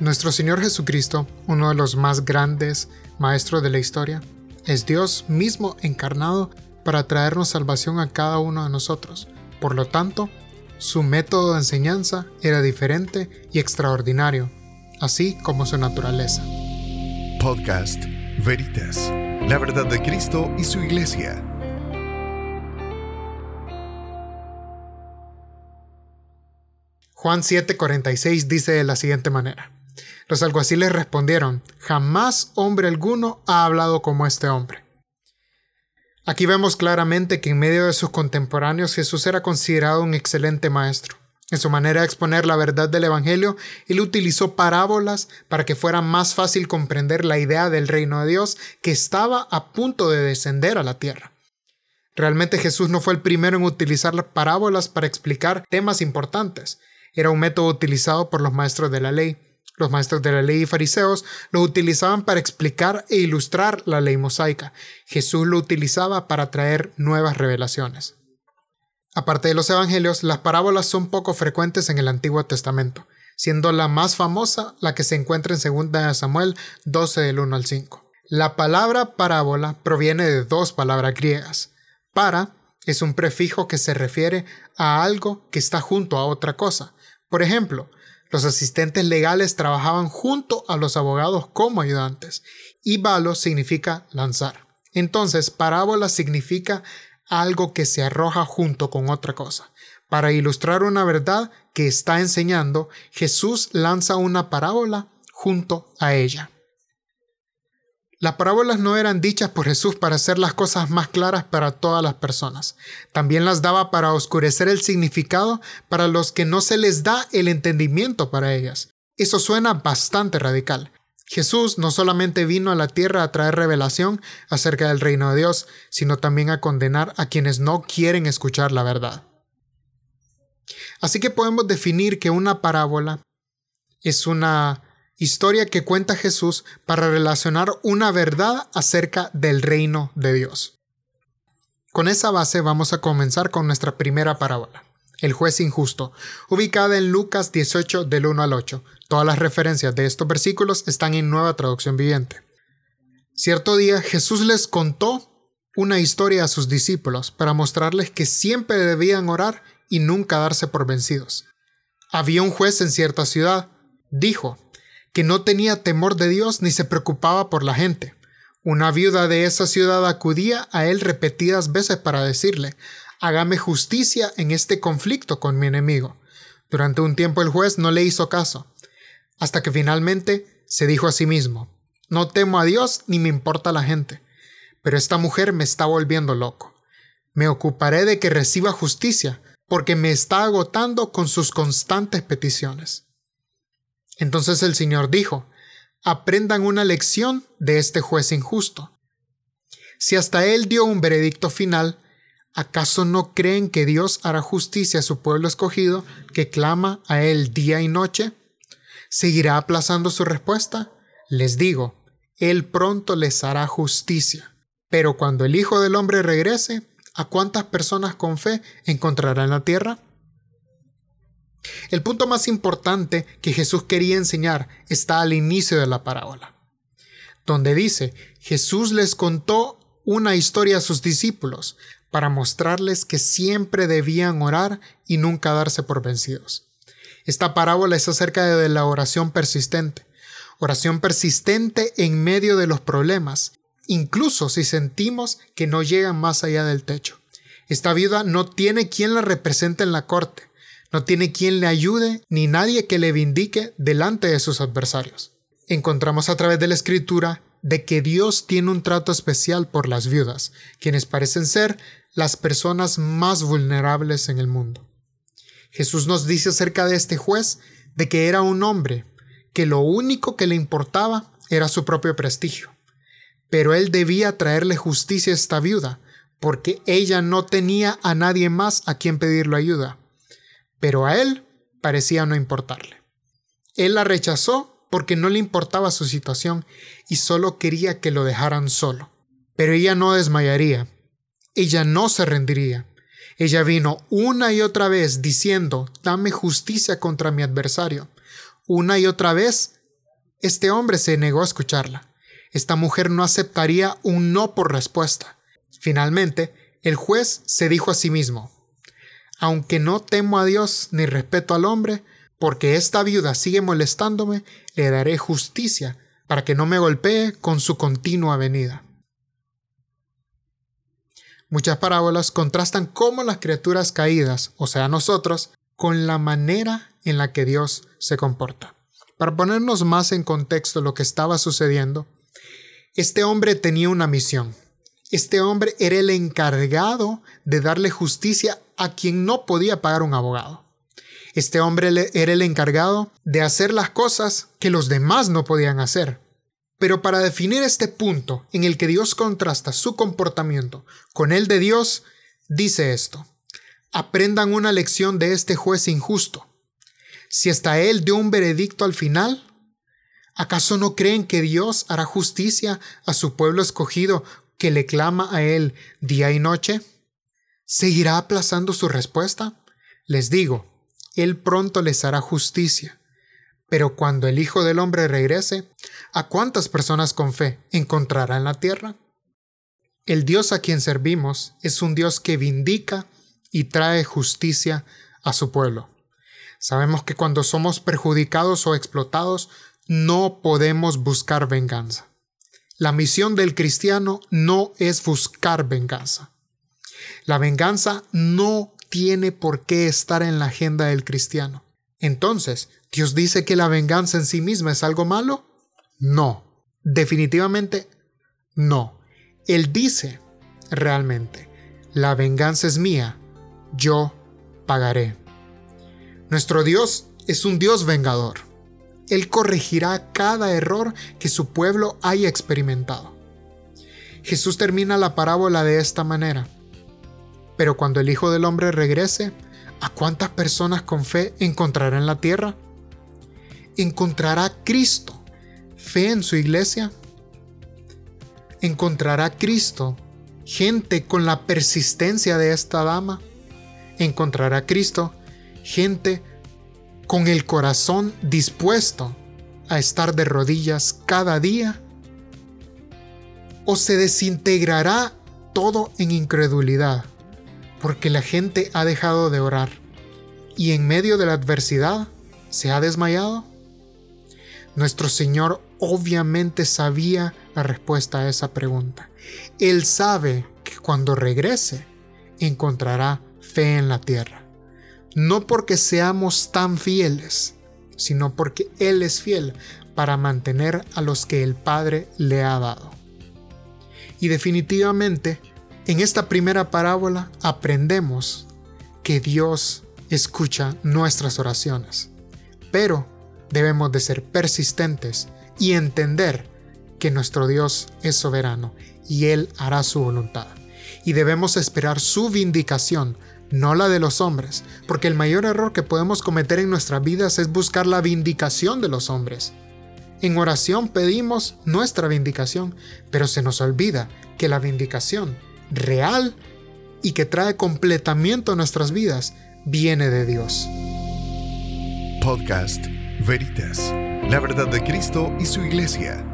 Nuestro Señor Jesucristo, uno de los más grandes maestros de la historia, es Dios mismo encarnado para traernos salvación a cada uno de nosotros. Por lo tanto, su método de enseñanza era diferente y extraordinario, así como su naturaleza. Podcast Veritas, la verdad de Cristo y su iglesia. Juan 7:46 dice de la siguiente manera. Los alguaciles respondieron, jamás hombre alguno ha hablado como este hombre. Aquí vemos claramente que en medio de sus contemporáneos Jesús era considerado un excelente maestro. En su manera de exponer la verdad del Evangelio, él utilizó parábolas para que fuera más fácil comprender la idea del reino de Dios que estaba a punto de descender a la tierra. Realmente Jesús no fue el primero en utilizar las parábolas para explicar temas importantes. Era un método utilizado por los maestros de la ley. Los maestros de la ley y fariseos lo utilizaban para explicar e ilustrar la ley mosaica. Jesús lo utilizaba para traer nuevas revelaciones. Aparte de los evangelios, las parábolas son poco frecuentes en el Antiguo Testamento, siendo la más famosa la que se encuentra en 2 Samuel 12 del 1 al 5. La palabra parábola proviene de dos palabras griegas. Para es un prefijo que se refiere a algo que está junto a otra cosa. Por ejemplo, los asistentes legales trabajaban junto a los abogados como ayudantes y balo significa lanzar. Entonces, parábola significa algo que se arroja junto con otra cosa. Para ilustrar una verdad que está enseñando, Jesús lanza una parábola junto a ella. Las parábolas no eran dichas por Jesús para hacer las cosas más claras para todas las personas. También las daba para oscurecer el significado para los que no se les da el entendimiento para ellas. Eso suena bastante radical. Jesús no solamente vino a la tierra a traer revelación acerca del reino de Dios, sino también a condenar a quienes no quieren escuchar la verdad. Así que podemos definir que una parábola es una historia que cuenta Jesús para relacionar una verdad acerca del reino de Dios. Con esa base vamos a comenzar con nuestra primera parábola, el juez injusto, ubicada en Lucas 18 del 1 al 8. Todas las referencias de estos versículos están en nueva traducción viviente. Cierto día Jesús les contó una historia a sus discípulos para mostrarles que siempre debían orar y nunca darse por vencidos. Había un juez en cierta ciudad. Dijo, que no tenía temor de Dios ni se preocupaba por la gente. Una viuda de esa ciudad acudía a él repetidas veces para decirle, hágame justicia en este conflicto con mi enemigo. Durante un tiempo el juez no le hizo caso, hasta que finalmente se dijo a sí mismo, no temo a Dios ni me importa la gente, pero esta mujer me está volviendo loco. Me ocuparé de que reciba justicia, porque me está agotando con sus constantes peticiones. Entonces el Señor dijo, aprendan una lección de este juez injusto. Si hasta él dio un veredicto final, ¿acaso no creen que Dios hará justicia a su pueblo escogido que clama a él día y noche? ¿Seguirá aplazando su respuesta? Les digo, él pronto les hará justicia. Pero cuando el Hijo del Hombre regrese, ¿a cuántas personas con fe encontrará en la tierra? El punto más importante que Jesús quería enseñar está al inicio de la parábola, donde dice, Jesús les contó una historia a sus discípulos para mostrarles que siempre debían orar y nunca darse por vencidos. Esta parábola es acerca de la oración persistente, oración persistente en medio de los problemas, incluso si sentimos que no llegan más allá del techo. Esta viuda no tiene quien la represente en la corte, no tiene quien le ayude ni nadie que le vindique delante de sus adversarios. Encontramos a través de la escritura de que Dios tiene un trato especial por las viudas, quienes parecen ser las personas más vulnerables en el mundo. Jesús nos dice acerca de este juez de que era un hombre que lo único que le importaba era su propio prestigio. Pero él debía traerle justicia a esta viuda, porque ella no tenía a nadie más a quien pedirle ayuda pero a él parecía no importarle. Él la rechazó porque no le importaba su situación y solo quería que lo dejaran solo. Pero ella no desmayaría, ella no se rendiría. Ella vino una y otra vez diciendo, dame justicia contra mi adversario. Una y otra vez Este hombre se negó a escucharla. Esta mujer no aceptaría un no por respuesta. Finalmente, el juez se dijo a sí mismo, aunque no temo a Dios ni respeto al hombre, porque esta viuda sigue molestándome, le daré justicia para que no me golpee con su continua venida. Muchas parábolas contrastan cómo las criaturas caídas, o sea nosotros, con la manera en la que Dios se comporta. Para ponernos más en contexto lo que estaba sucediendo, este hombre tenía una misión. Este hombre era el encargado de darle justicia a quien no podía pagar un abogado. Este hombre era el encargado de hacer las cosas que los demás no podían hacer. Pero para definir este punto en el que Dios contrasta su comportamiento con el de Dios, dice esto. Aprendan una lección de este juez injusto. Si hasta él dio un veredicto al final, ¿acaso no creen que Dios hará justicia a su pueblo escogido que le clama a él día y noche? ¿Seguirá aplazando su respuesta? Les digo, él pronto les hará justicia. Pero cuando el Hijo del Hombre regrese, ¿a cuántas personas con fe encontrará en la tierra? El Dios a quien servimos es un Dios que vindica y trae justicia a su pueblo. Sabemos que cuando somos perjudicados o explotados, no podemos buscar venganza. La misión del cristiano no es buscar venganza. La venganza no tiene por qué estar en la agenda del cristiano. Entonces, ¿Dios dice que la venganza en sí misma es algo malo? No, definitivamente no. Él dice realmente, la venganza es mía, yo pagaré. Nuestro Dios es un Dios vengador. Él corregirá cada error que su pueblo haya experimentado. Jesús termina la parábola de esta manera. Pero cuando el Hijo del Hombre regrese, ¿a cuántas personas con fe encontrará en la tierra? ¿Encontrará Cristo fe en su iglesia? ¿Encontrará Cristo gente con la persistencia de esta dama? ¿Encontrará Cristo gente con el corazón dispuesto a estar de rodillas cada día? ¿O se desintegrará todo en incredulidad? porque la gente ha dejado de orar y en medio de la adversidad se ha desmayado? Nuestro Señor obviamente sabía la respuesta a esa pregunta. Él sabe que cuando regrese encontrará fe en la tierra. No porque seamos tan fieles, sino porque Él es fiel para mantener a los que el Padre le ha dado. Y definitivamente en esta primera parábola aprendemos que Dios escucha nuestras oraciones, pero debemos de ser persistentes y entender que nuestro Dios es soberano y Él hará su voluntad. Y debemos esperar su vindicación, no la de los hombres, porque el mayor error que podemos cometer en nuestras vidas es buscar la vindicación de los hombres. En oración pedimos nuestra vindicación, pero se nos olvida que la vindicación real y que trae completamiento a nuestras vidas viene de Dios. Podcast Veritas, la verdad de Cristo y su iglesia